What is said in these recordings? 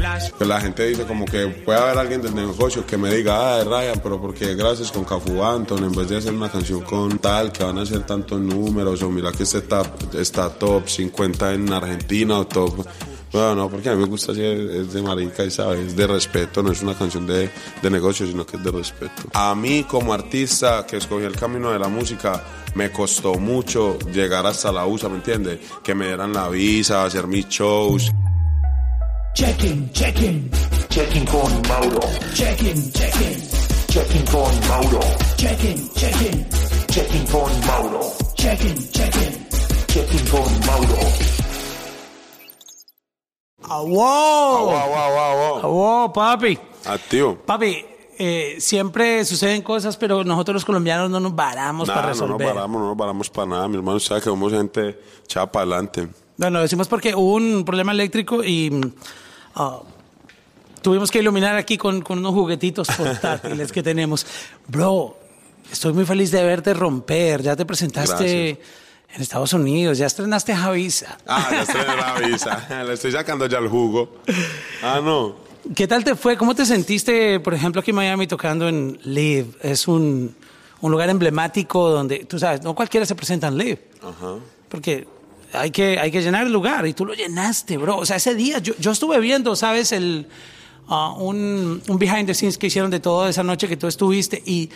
La. Pues la gente dice como que puede haber alguien del negocio que me diga, ah, Ryan, pero porque gracias con Cafu Anton, en vez de hacer una canción con tal, que van a hacer tantos números, o mira que este está, está top 50 en Argentina o top... No, no, porque a mí me gusta así, es de marica y sabes, es de respeto, no es una canción de, de negocio, sino que es de respeto. A mí como artista que escogí el camino de la música, me costó mucho llegar hasta la USA, ¿me entiendes? Que me dieran la visa, hacer mis shows. Checking, checking, Checking con Mauro. checking, checking, Checking con Mauro. checking, checking, Checking con Mauro. checking, checking. Checking con Mauro. ¡Ah, wow! Wow, wow, wow, ¡Ah, wow. wow, papi! Activo. Papi, eh, siempre suceden cosas, pero nosotros los colombianos no nos varamos para Nah, no nos resolver. paramos, no nos paramos para nada, mi hermano, sabe que somos gente echada para adelante. Bueno, decimos porque hubo un problema eléctrico y ah, tuvimos que iluminar aquí con, con unos juguetitos portátiles que tenemos. Bro, estoy muy feliz de verte romper. Ya te presentaste en Estados Unidos, ya estrenaste Javisa. Ah, ya estoy en la visa. Le estoy sacando ya el jugo. Ah, no. ¿Qué tal te fue? ¿Cómo te sentiste, por ejemplo, aquí en Miami tocando en Live? Es un, un lugar emblemático donde, tú sabes, no cualquiera se presenta en Live. Ajá. Porque hay que, hay que llenar el lugar y tú lo llenaste, bro. O sea, ese día yo, yo estuve viendo, ¿sabes? El, ah, un, un behind the scenes que hicieron de toda esa noche que tú estuviste y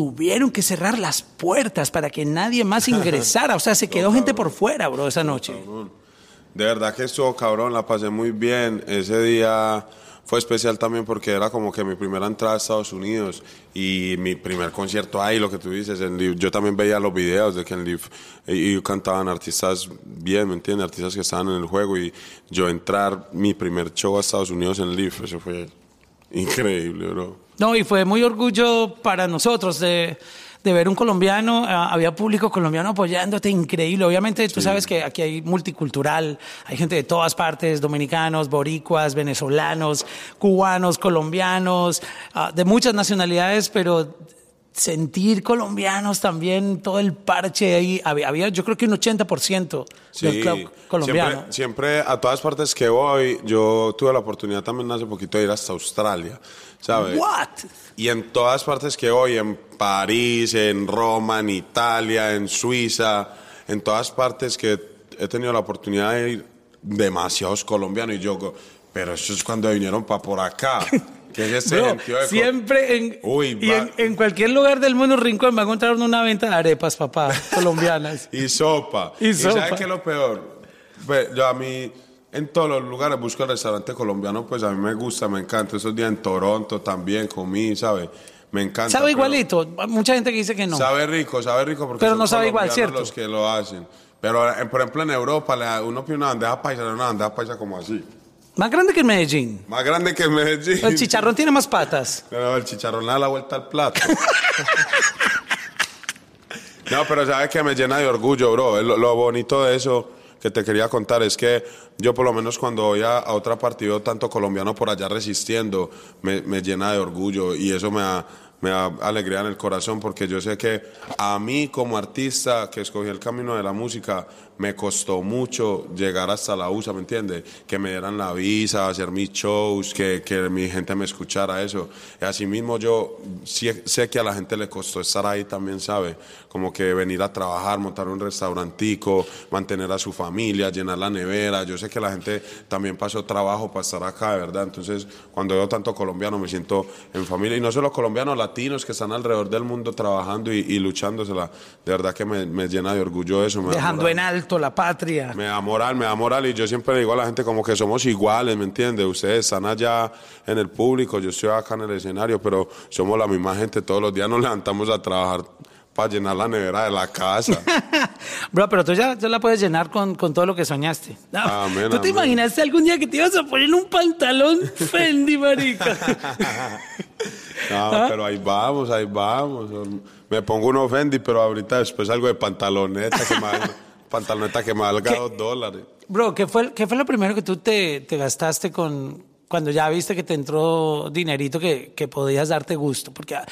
tuvieron que cerrar las puertas para que nadie más ingresara. O sea, se quedó gente por fuera, bro, esa noche. De verdad que estuvo cabrón, la pasé muy bien. Ese día fue especial también porque era como que mi primera entrada a Estados Unidos y mi primer concierto ahí, lo que tú dices. En. Yo también veía los videos de que en Live y, y cantaban artistas bien, ¿me entiendes? Artistas que estaban en el juego y yo entrar mi primer show a Estados Unidos en Live, eso fue increíble, bro. No, y fue muy orgullo para nosotros de, de ver un colombiano, ah, había público colombiano apoyándote, increíble. Obviamente tú sabes que aquí hay multicultural, hay gente de todas partes, dominicanos, boricuas, venezolanos, cubanos, colombianos, ah, de muchas nacionalidades, pero sentir colombianos también, todo el parche ahí, había, había yo creo que un 80% del club colombiano. Siempre, siempre a todas partes que voy, yo tuve la oportunidad también hace poquito de ir hasta Australia, ¿sabes? What? Y en todas partes que voy, en París, en Roma, en Italia, en Suiza, en todas partes que he tenido la oportunidad de ir, demasiados colombianos. Y yo, pero eso es cuando vinieron para por acá. ¿Qué es ese Bro, co- siempre en, Uy, y en, en cualquier lugar del mundo rincón va a encontrar una venta de arepas, papá, colombianas. Y sopa. Y sopa. ¿sabes qué es lo peor? Ve, Yo a mí, en todos los lugares busco el restaurante colombiano, pues a mí me gusta, me encanta. Esos días en Toronto también comí, ¿sabes? Me encanta. Sabe igualito. Mucha gente que dice que no. Sabe rico, sabe rico porque Pero son no sabe igual, ¿cierto? los que lo hacen. Pero, por ejemplo, en Europa, uno pide una bandeja paisa, una bandeja paisa como así. Más grande que en Medellín. Más grande que Medellín. El chicharrón tiene más patas. Pero el chicharrón da la vuelta al plato. no, pero sabes que me llena de orgullo, bro. Lo, lo bonito de eso que te quería contar es que yo por lo menos cuando voy a, a otra veo tanto colombiano por allá resistiendo, me, me llena de orgullo y eso me da, me da alegría en el corazón porque yo sé que a mí como artista que escogí el camino de la música, me costó mucho llegar hasta la USA, ¿me entiendes? Que me dieran la visa, hacer mis shows, que, que mi gente me escuchara eso. Y asimismo yo sí- sé que a la gente le costó estar ahí también, ¿sabe? Como que venir a trabajar, montar un restaurantico, mantener a su familia, llenar la nevera. Yo sé que la gente también pasó trabajo para estar acá, verdad. Entonces, cuando veo tanto colombiano, me siento en familia. Y no solo colombianos, latinos que están alrededor del mundo trabajando y, y luchándosela. De verdad que me, me llena de orgullo eso. me Dejando en alto la patria. Me da moral, me da moral y yo siempre le digo a la gente como que somos iguales, ¿me entiendes? Ustedes están allá en el público, yo estoy acá en el escenario, pero somos la misma gente, todos los días nos levantamos a trabajar para llenar la nevera de la casa. Bro, pero tú ya, ya la puedes llenar con, con todo lo que soñaste. No, Amén, ¿Tú te amén. imaginaste algún día que te ibas a poner un pantalón Fendi, marica? No, pero ahí vamos, ahí vamos. Me pongo un Fendi, pero ahorita después algo de pantaloneta que me valga, pantaloneta que me valga dos dólares. Bro, ¿qué fue, ¿qué fue lo primero que tú te, te gastaste con cuando ya viste que te entró dinerito que, que podías darte gusto? Porque a,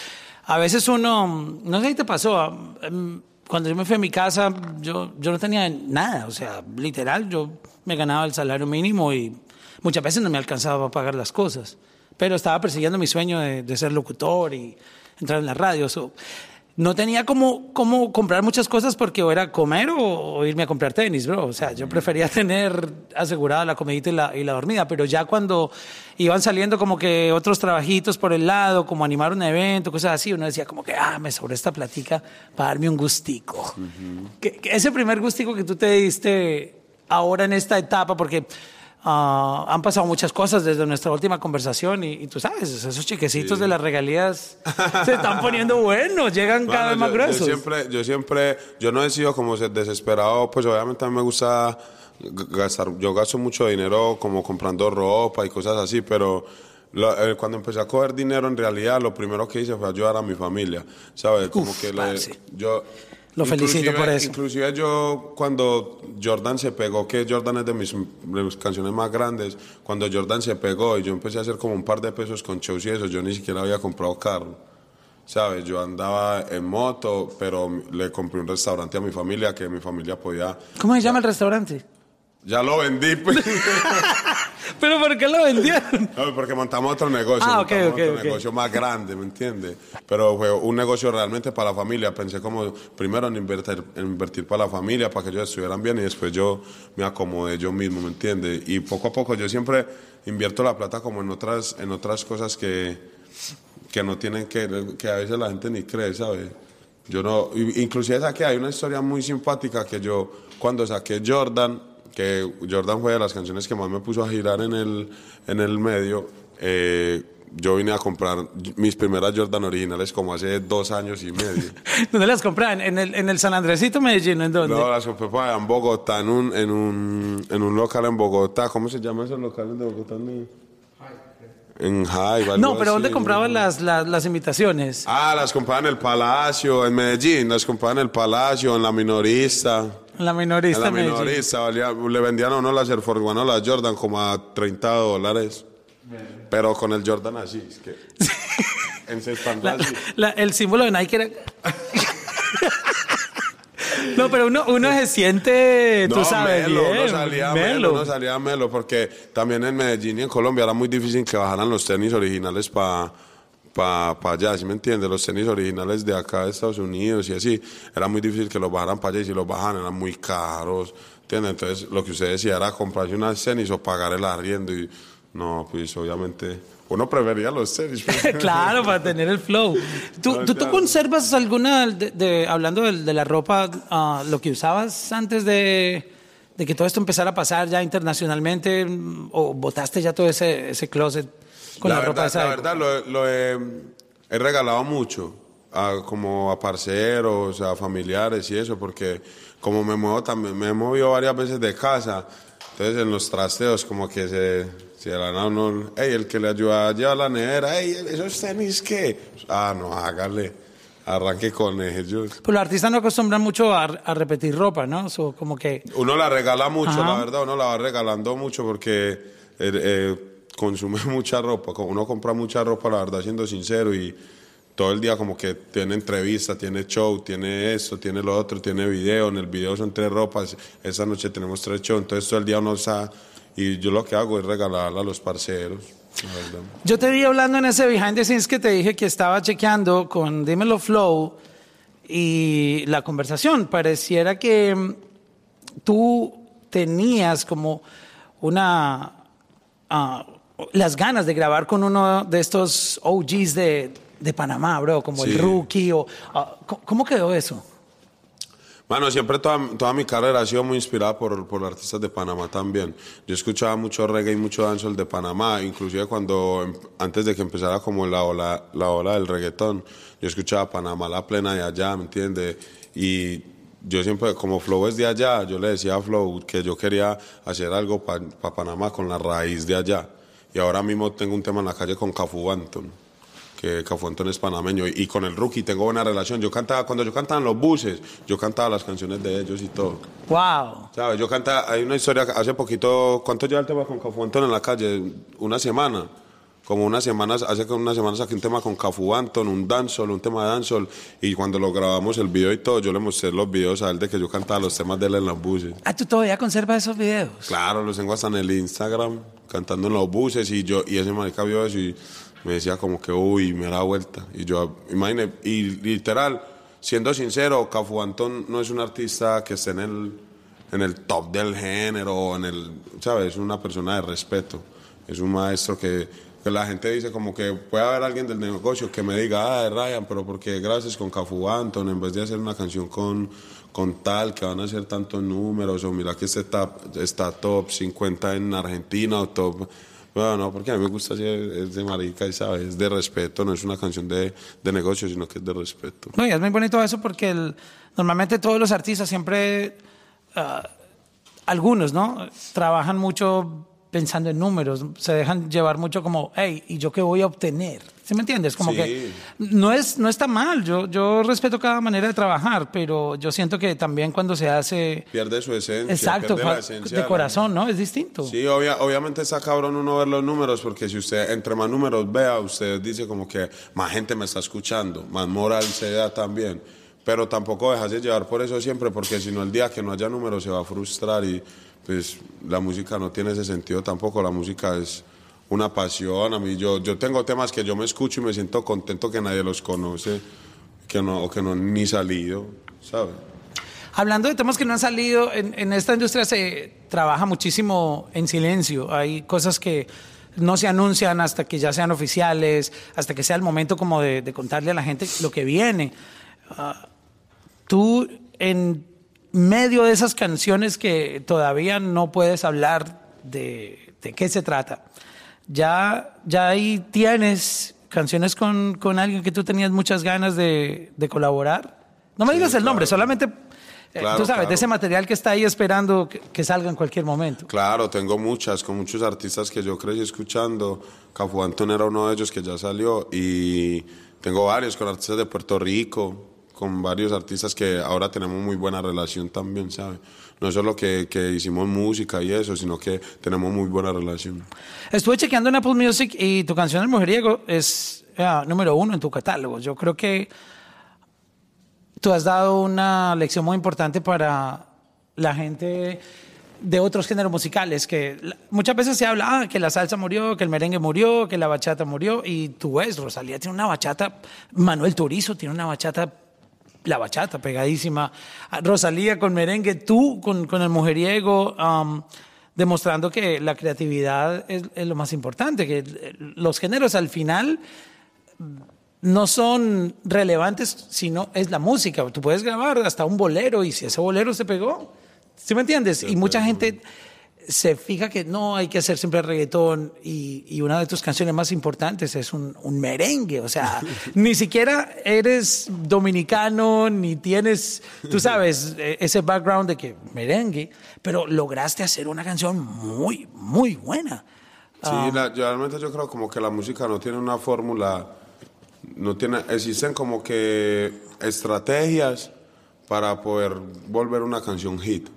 a veces uno, no sé si te pasó, em, cuando yo me fui a mi casa, yo, yo no tenía nada, o sea, literal, yo me ganaba el salario mínimo y muchas veces no me alcanzaba a pagar las cosas, pero estaba persiguiendo mi sueño de, de ser locutor y entrar en la radio. so, no tenía como, como comprar muchas cosas porque o era comer o, o irme a comprar tenis, bro. O sea, yo prefería tener asegurada la comidita y la, y la dormida, pero ya cuando iban saliendo como que otros trabajitos por el lado, como animar un evento, cosas así, uno decía como que, ah, me sobró esta platica para darme un gustico. Que- que ese primer gustico que tú te diste ahora en esta etapa, porque ah, han pasado muchas cosas desde nuestra última conversación y, y tú sabes, esos chiquecitos de las regalías se están poniendo buenos, llegan cada vez Bueno, más yo, gruesos. Yo siempre, yo siempre, yo no he sido como se- desesperado, pues obviamente a mí me gusta gastar, yo gasto mucho dinero como comprando ropa y cosas así, pero lo- eh, cuando empecé a coger dinero en realidad lo primero que hice fue ayudar a mi familia, ¿sabes? Como Uf, que le- yo... Lo felicito inclusive- por eso. Inclusive yo cuando Jordan se pegó, que Jordan es de mis, de mis canciones más grandes, cuando Jordan se pegó y yo empecé a hacer como un par de pesos con shows y eso, yo ni siquiera había comprado carro. ¿Sabes? Yo andaba en moto, pero le compré un restaurante a mi familia que mi familia podía. ¿Cómo se llama el restaurante? Ya lo vendí, pues. ¿Pero por qué lo vendieron? No, porque montamos otro negocio. Ah, ok, ok, otro ok. negocio más grande, ¿me entiendes? Pero fue un negocio realmente para la familia. Pensé como primero en invertir, en invertir para la familia, para que ellos estuvieran bien y después yo me acomodé yo mismo, ¿me entiendes? Y poco a poco yo siempre invierto la plata como en otras, en otras cosas que, que no tienen que, que a veces la gente ni cree, ¿sabes? Yo no, i- inclusive saqué, hay una historia muy simpática que yo, cuando saqué Jordan, que Jordan fue de las canciones que más me puso a girar en el, en el medio, eh, yo vine a comprar mis primeras Jordan originales como hace dos años y medio. ¿Dónde las compraban? ¿En el, en el San Andresito, Medellín? ¿En dónde? No, las compré en Bogotá, en un, en un, en un local en Bogotá. ¿Cómo se llaman esos locales de Bogotá? En High. No, pero ¿dónde compraban las, las, las imitaciones? Ah, las compraba en el Palacio, en Medellín, las compraba en el Palacio, en la minorista. La minorista la minorista, valía- le vendían a uno las Air Force One o las Jordan como a 30 dólares. Pero con el Jordan así, es que. en se La- así. la- el símbolo de Nike era... no, pero uno, uno se siente, tú sabes, melo, bien, no salía melo. melo. no salía melo, porque también en Medellín y en Colombia era muy difícil que bajaran los tenis originales para pa, pa allá, ¿sí me entiendes? Los tenis originales de acá de Estados Unidos y así, era muy difícil que los bajaran para allá y si los bajaban eran muy caros, ¿entiendes? Entonces lo que usted decía era comprarse unas tenis o pagar el arriendo y no, pues obviamente uno prefería los tenis. claro, para tener el flow. ¿Tú, No, tú, tú conservas alguna, de, de- hablando de, de la ropa, ah, lo que usabas antes de, de que todo esto empezara a pasar ya internacionalmente, mm, o botaste ya todo ese, ese closet con la, ropa de verdad, esa la verdad lo, lo he, he regalado mucho, a, como a parceros, a familiares y eso, porque como me muevo también, me he movido varias veces de casa, entonces en los trasteos como que se, se dan a uno, hey, el que le ayuda a llevar la nevera, hey, esos tenis qué, ah, no, hágale, arranque con ellos. Pues los artistas no acostumbran mucho a, a repetir ropa, ¿no? So, como que... Uno la regala mucho, Ajá. la verdad, uno la va regalando mucho porque eh, eh, consume mucha ropa, uno compra mucha ropa, la verdad, siendo sincero, y todo el día como que tiene entrevista, tiene show, tiene esto, tiene lo otro, tiene video, en el video son tres ropas, esta noche tenemos tres shows, entonces todo el día uno está, y yo lo que hago es regalarla a los parceros. Yo te vi hablando en ese behind the scenes que te dije que estaba chequeando con Dímelo Flow y la conversación. Pareciera que mm, tú tenías como una. ah, las ganas de grabar con uno de estos OGs de, de Panamá, bro, como el rookie. O, ah, ¿cómo- ¿Cómo quedó eso? Bueno, siempre toda, toda mi carrera ha sido muy inspirada por, por artistas de Panamá también. Yo escuchaba mucho reggae y mucho dancehall de Panamá, inclusive cuando, em- antes de que empezara como la ola, la ola del reggaetón, yo escuchaba Panamá la plena de allá, ¿me entiendes? Y yo siempre, como Flow es de allá, yo le decía a Flow que yo quería hacer algo para Panamá con la raíz de allá. Y ahora mismo tengo un tema en la calle con Cafu Banton que Cafuentón es panameño y, y con el rookie tengo buena relación. Yo cantaba, cuando yo cantaba en los buses, yo cantaba las canciones de ellos y todo. ¡Wow! ¿Sabes? Yo cantaba, hay una historia, hace poquito, ¿cuánto lleva el tema con Cafuentón en la calle? Una semana. Como unas semanas, hace unas semanas saqué un tema con Cafu Anton, un dancehall, un tema de dancehall, y cuando lo grabamos el video y todo, yo le mostré los videos a él de que yo cantaba los temas de él en los buses. Ah, ¿tú todavía conservas esos videos? Claro, los tengo hasta en el Instagram, cantando en los buses, y yo, y ese marica vio eso y me decía como que, uy, me da vuelta. Y yo, imagínate, y literal, siendo sincero, Cafu Anton no es un artista que esté en el, en el top del género, en el, ¿sabes? Es una persona de respeto. Es un maestro que, que la gente dice como que puede haber alguien del negocio que me diga, ah, Ryan, pero porque gracias con Cafu Anton, en vez de hacer una canción con, con tal, que van a hacer tantos números, o mira que este está, está top 50 en Argentina o top... Bueno, no, porque a mí me gusta así, es de marica y sabes, es de respeto, no es una canción de, de negocio, sino que es de respeto. No, y es muy bonito eso porque normalmente todos los artistas siempre, ah, algunos, ¿no? Trabajan mucho pensando en números, se dejan llevar mucho como, hey, ¿y yo qué voy a obtener? ¿Sí me entiendes? Como Sí. que no, es, no está mal, yo, yo respeto cada manera de trabajar, pero yo siento que también cuando se hace... Pierde su esencia. Exacto, pierde la esencia de corazón, ¿no? Es distinto. Sí, obvia- obviamente está cabrón uno ver los números, porque si usted entre más números vea, usted dice como que más gente me está escuchando, más moral se da también. Pero tampoco dejarse llevar por eso siempre, porque si no el día que no haya números se va a frustrar y pues la música no tiene ese sentido tampoco, la música es una pasión, a mí yo, yo tengo temas que yo me escucho y me siento contento que nadie los conoce, que no, o que no ni salido, ¿sabes? Hablando de temas que no han salido, en, en esta industria se trabaja muchísimo en silencio. Hay cosas que no se anuncian hasta que ya sean oficiales, hasta que sea el momento como de, de contarle a la gente lo que viene. Ah, tú, en medio de esas canciones que todavía no puedes hablar de, de qué se trata, ya, ya ahí tienes canciones con, con alguien que tú tenías muchas ganas de, de colaborar. No me Sí, digas el nombre, solamente eh, Claro, tú sabes, claro. de ese material que está ahí esperando que, que salga en cualquier momento. Claro, tengo muchas, con muchos artistas que yo crecí escuchando. Cafu Antón era uno de ellos que ya salió y tengo varios con artistas de Puerto Rico, con varios artistas que ahora tenemos muy buena relación también, ¿sabes? No solo que, que hicimos música y eso, sino que tenemos muy buena relación. Estuve chequeando en Apple Music y tu canción El Mujeriego es número uno en tu catálogo. Yo creo que tú has dado una lección muy importante para la gente de otros géneros musicales, que muchas veces se habla ah, que la salsa murió, que el merengue murió, que la bachata murió, y tú ves, Rosalía tiene una bachata, Manuel Turizo tiene una bachata, la bachata pegadísima, Ah, Rosalía con merengue, tú con, con el mujeriego, demostrando que la creatividad es, es lo más importante, que eh, los géneros al final no son relevantes, sino es la música. Tú puedes grabar hasta un bolero y si ese bolero se pegó, ¿sí me entiendes? Y mucha gente se fija que no hay que hacer siempre reggaetón y, y una de tus canciones más importantes es un, un merengue. O sea, ni siquiera eres dominicano, ni tienes, tú sabes, eh, ese background de que merengue, pero lograste hacer una canción muy, muy buena. Sí, la- yo realmente yo creo como que la música no tiene una fórmula, no tiene, existen como que estrategias para poder volver una canción hit,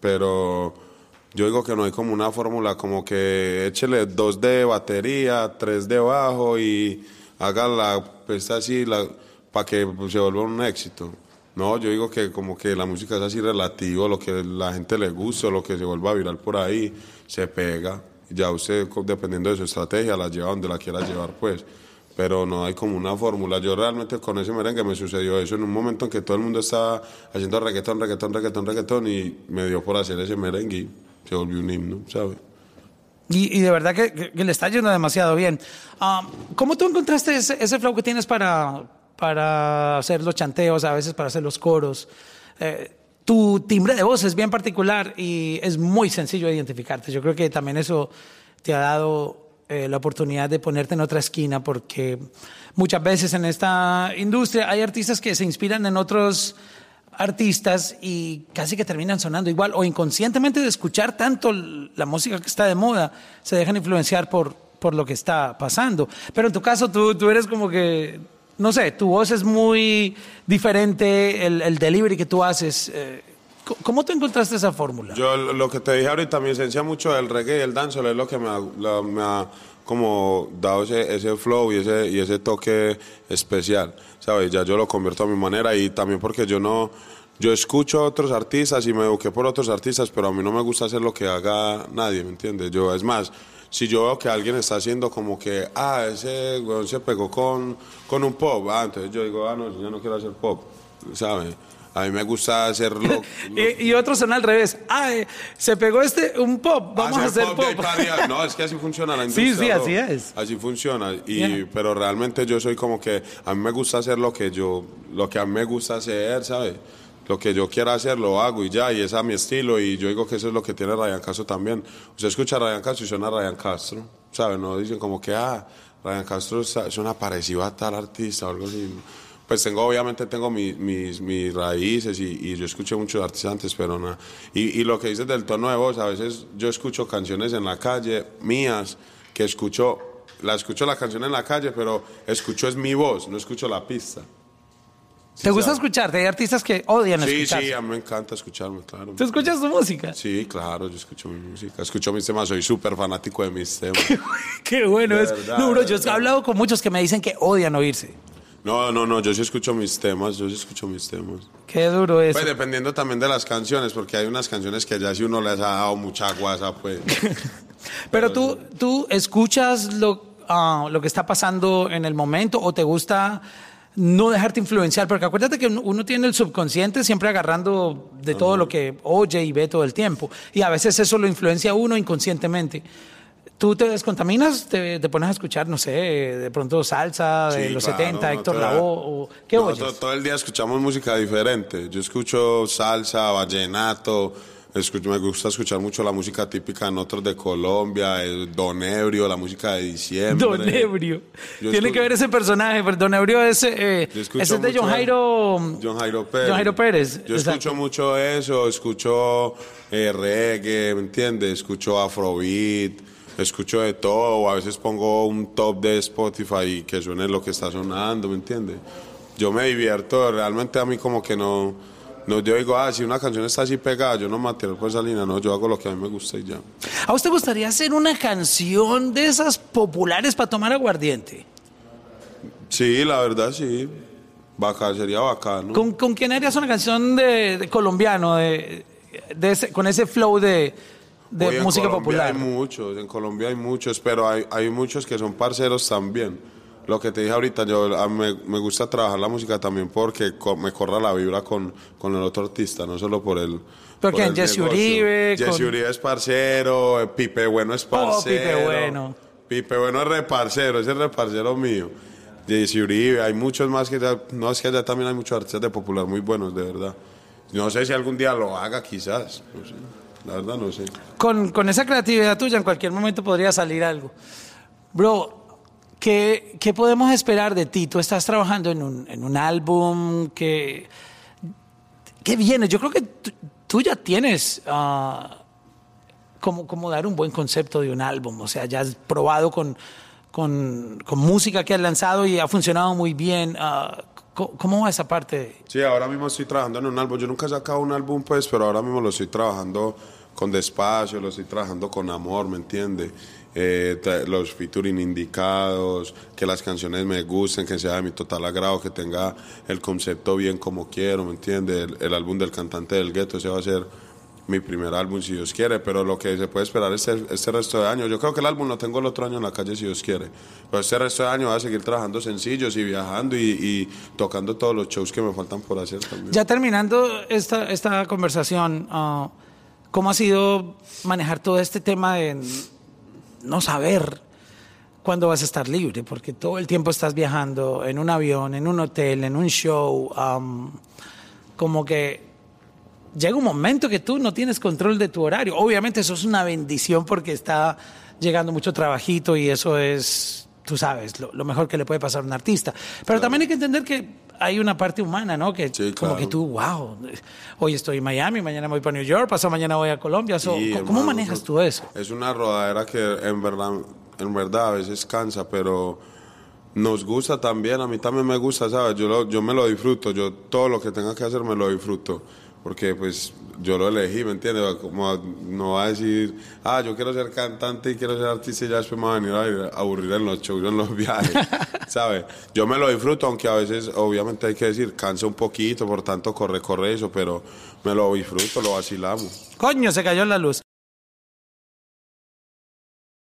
pero yo digo que no hay como una fórmula como que échele dos de batería, tres de bajo y haga la pista así para que se vuelva un éxito. No, yo digo que como que la música es así relativo, lo que la gente le gusta, lo que se vuelva viral por ahí, se pega. Ya usted, dependiendo de su estrategia, la lleva donde la quiera llevar, pues. Pero no hay como una fórmula. Yo realmente con ese merengue me sucedió eso en un momento en que todo el mundo estaba haciendo reggaetón, reggaetón, reggaetón, reggaetón y me dio por hacer ese merengue se volvió un himno, ¿sabes? Y, y de verdad que, que- que le está yendo demasiado bien. Ah, ¿Cómo tú encontraste ese, ese flow que tienes para, para hacer los chanteos, a veces para hacer los coros? Eh, tu timbre de voz es bien particular y es muy sencillo de identificarte. Yo creo que también eso te ha dado eh, la oportunidad de ponerte en otra esquina porque muchas veces en esta industria hay artistas que se inspiran en otros artistas y casi que terminan sonando igual o inconscientemente de escuchar tanto la música que está de moda, se dejan influenciar por, por lo que está pasando. Pero en tu caso tú, tú eres como que, no sé, tu voz es muy diferente, el, el delivery que tú haces. eh, ¿Cómo tú encontraste esa fórmula? Yo lo que te dije ahorita, mi esencia mucho del reggae y el dancehall es lo que me ha, me ha como dado ese, ese flow y ese, y ese toque especial, ¿sabes? Ya yo lo convierto a mi manera y también porque yo no, yo escucho a otros artistas y me eduqué por otros artistas, pero a mí no me gusta hacer lo que haga nadie, ¿me entiendes? Yo, es más, si yo veo que alguien está haciendo como que, ah, ese weón se pegó con, con un pop, ah, entonces yo digo, ah, no, yo no quiero hacer pop, ¿sabes? A mí me gusta hacerlo. Y, y otros son al revés. Ah, eh, se pegó este, un pop, vamos a hacer pop. Italia. No, es que así funciona la Sí, industria. sí, bro. así es. Así funciona. Y, Yeah. Pero realmente yo soy como que a mí me gusta hacer lo que yo, lo que a mí me gusta hacer, ¿sabes? Lo que yo quiera hacer lo hago y ya, y es a mi estilo. Y yo digo que eso es lo que tiene Ryan Castro también. Usted escucha a Ryan Castro y suena a Ryan Castro, ¿sabes? No dicen como que, ah, Ryan Castro suena parecido a tal artista o algo así. Pues tengo, obviamente tengo mi- mis, mis raíces y, y yo escuché muchos artistas antes, pero nada. Y, y lo que dices del tono de voz, a veces yo escucho canciones en la calle mías que escucho, la escucho la canción en la calle, pero escucho es mi voz, no escucho la pista. ¿Te gusta sabe. escucharte? Hay artistas que odian Sí, escucharse. sí, a mí me encanta escucharme, claro. ¿Tú escuchas tu música? Sí, claro, yo escucho mi música, escucho mis temas, soy súper fanático de mis temas. Qué bueno De es. verdad, no, bro, yo he hablado con muchos que me dicen que odian oírse. No, no, no, yo sí escucho mis temas, yo sí escucho mis temas. Qué duro eso. Pues dependiendo también de las canciones, porque hay unas canciones que ya si uno les ha dado mucha guasa, pues. Pero tú, tú escuchas lo, ah, lo que está pasando en el momento o te gusta no dejarte influenciar, porque acuérdate que uno- uno tiene el subconsciente siempre agarrando de todo lo que oye y ve todo el tiempo. Y a veces eso lo influencia a uno inconscientemente. ¿Tú te descontaminas? ¿Te, te pones a escuchar, no sé, de pronto salsa de Sí, los claro, 70, no, Héctor Lavoe? ¿Qué No, oyes? to- Todo, el día escuchamos música diferente. Yo escucho salsa, vallenato, escucho, me gusta escuchar mucho la música típica en otros de Colombia, el Don Ebrio, la música de diciembre. Don Ebrio. Yo Tiene que ver ese personaje, pero Don Ebrio es, eh, ese es de John Jairo. John Jairo Pérez. John Jairo Pérez, Yo exacto. escucho mucho eso, escucho eh, reggae, ¿me entiendes? Escucho afrobeat, escucho de todo. A veces pongo un top de Spotify y que suene lo que está sonando, ¿me entiendes? Yo me divierto, realmente a mí como que no, no yo digo, ah, si una canción está así pegada, yo no atrevo por esa línea, no, yo hago lo que a mí me gusta y ya. ¿A usted gustaría hacer una canción de esas populares para tomar aguardiente? Sí, la verdad sí, bacán, sería bacano. ¿Con, con quién harías una canción de, de colombiano, de, de ese- con ese flow de, de en música Colombia popular? Hay muchos, en Colombia hay muchos, pero hay, hay muchos que son parceros también. Lo que te dije ahorita, yo a- me, me gusta trabajar la música también porque co- me corra la vibra con, con el otro artista, no solo por el. Porque por en el Jesse negocio. Uribe, Jesse con- Uribe es parcero, eh, Pipe Bueno es parcero. Oh, Pipe Bueno. Pipe Bueno es reparcero, ese es reparcero mío. Jesse Uribe, hay muchos más que ya. No, es que allá también hay muchos artistas de popular muy buenos, de verdad. No sé si algún día lo haga, quizás. No sé. La verdad, no sé. Con, con esa creatividad tuya, en cualquier momento podría salir algo. Bro, ¿qué, qué podemos esperar de ti? Tú estás trabajando en un, en un álbum que... ¿Qué viene? Yo creo que tú, ya tienes ah, como, como dar un buen concepto de un álbum. O sea, ya has probado con, con, con música que has lanzado y ha funcionado muy bien. Ah, ¿cómo, ¿Cómo va esa parte? Sí, ahora mismo estoy trabajando en un álbum. Yo nunca he sacado un álbum, pues, pero ahora mismo lo estoy trabajando con despacio, lo estoy trabajando con amor, ¿me entiende? Eh, los featuring indicados, que las canciones me gusten, que sea de mi total agrado, que tenga el concepto bien como quiero, ¿me entiende? El, el álbum del cantante del gueto, ese va a ser mi primer álbum, si Dios quiere, pero lo que se puede esperar este, este resto de año, yo creo que el álbum lo tengo el otro año en la calle, si Dios quiere, pero este resto de año voy a seguir trabajando sencillos y viajando y, y tocando todos los shows que me faltan por hacer también. Ya terminando esta, esta conversación, ah, ¿cómo ha sido manejar todo este tema de no saber cuándo vas a estar libre? Porque todo el tiempo estás viajando en un avión, en un hotel, en un show, am, como que llega un momento que tú no tienes control de tu horario. Obviamente eso es una bendición porque está llegando mucho trabajito y eso es, tú sabes, lo, lo mejor que le puede pasar a un artista. Pero también hay que entender que hay una parte humana, ¿no? Que Sí, como claro. que tú, wow, hoy estoy en Miami, mañana voy para New York, pasado mañana voy a Colombia. So, ¿Cómo hermano, manejas tú eso? Es una rodadera que en verdad, en verdad a veces cansa, pero nos gusta también. A mí también me gusta, ¿sabes? Yo, lo- yo me lo disfruto. Yo todo lo que tenga que hacer me lo disfruto. Porque pues yo lo elegí, ¿me entiendes? Como no va a decir, ah, yo quiero ser cantante y quiero ser artista y ya después me van a venir a ir a aburrir en los shows, en los viajes, ¿sabes? Yo me lo disfruto, aunque a veces, obviamente hay que decir, cansa un poquito, por tanto, corre, corre eso, pero me lo disfruto, lo vacilamos. Coño, se cayó la luz.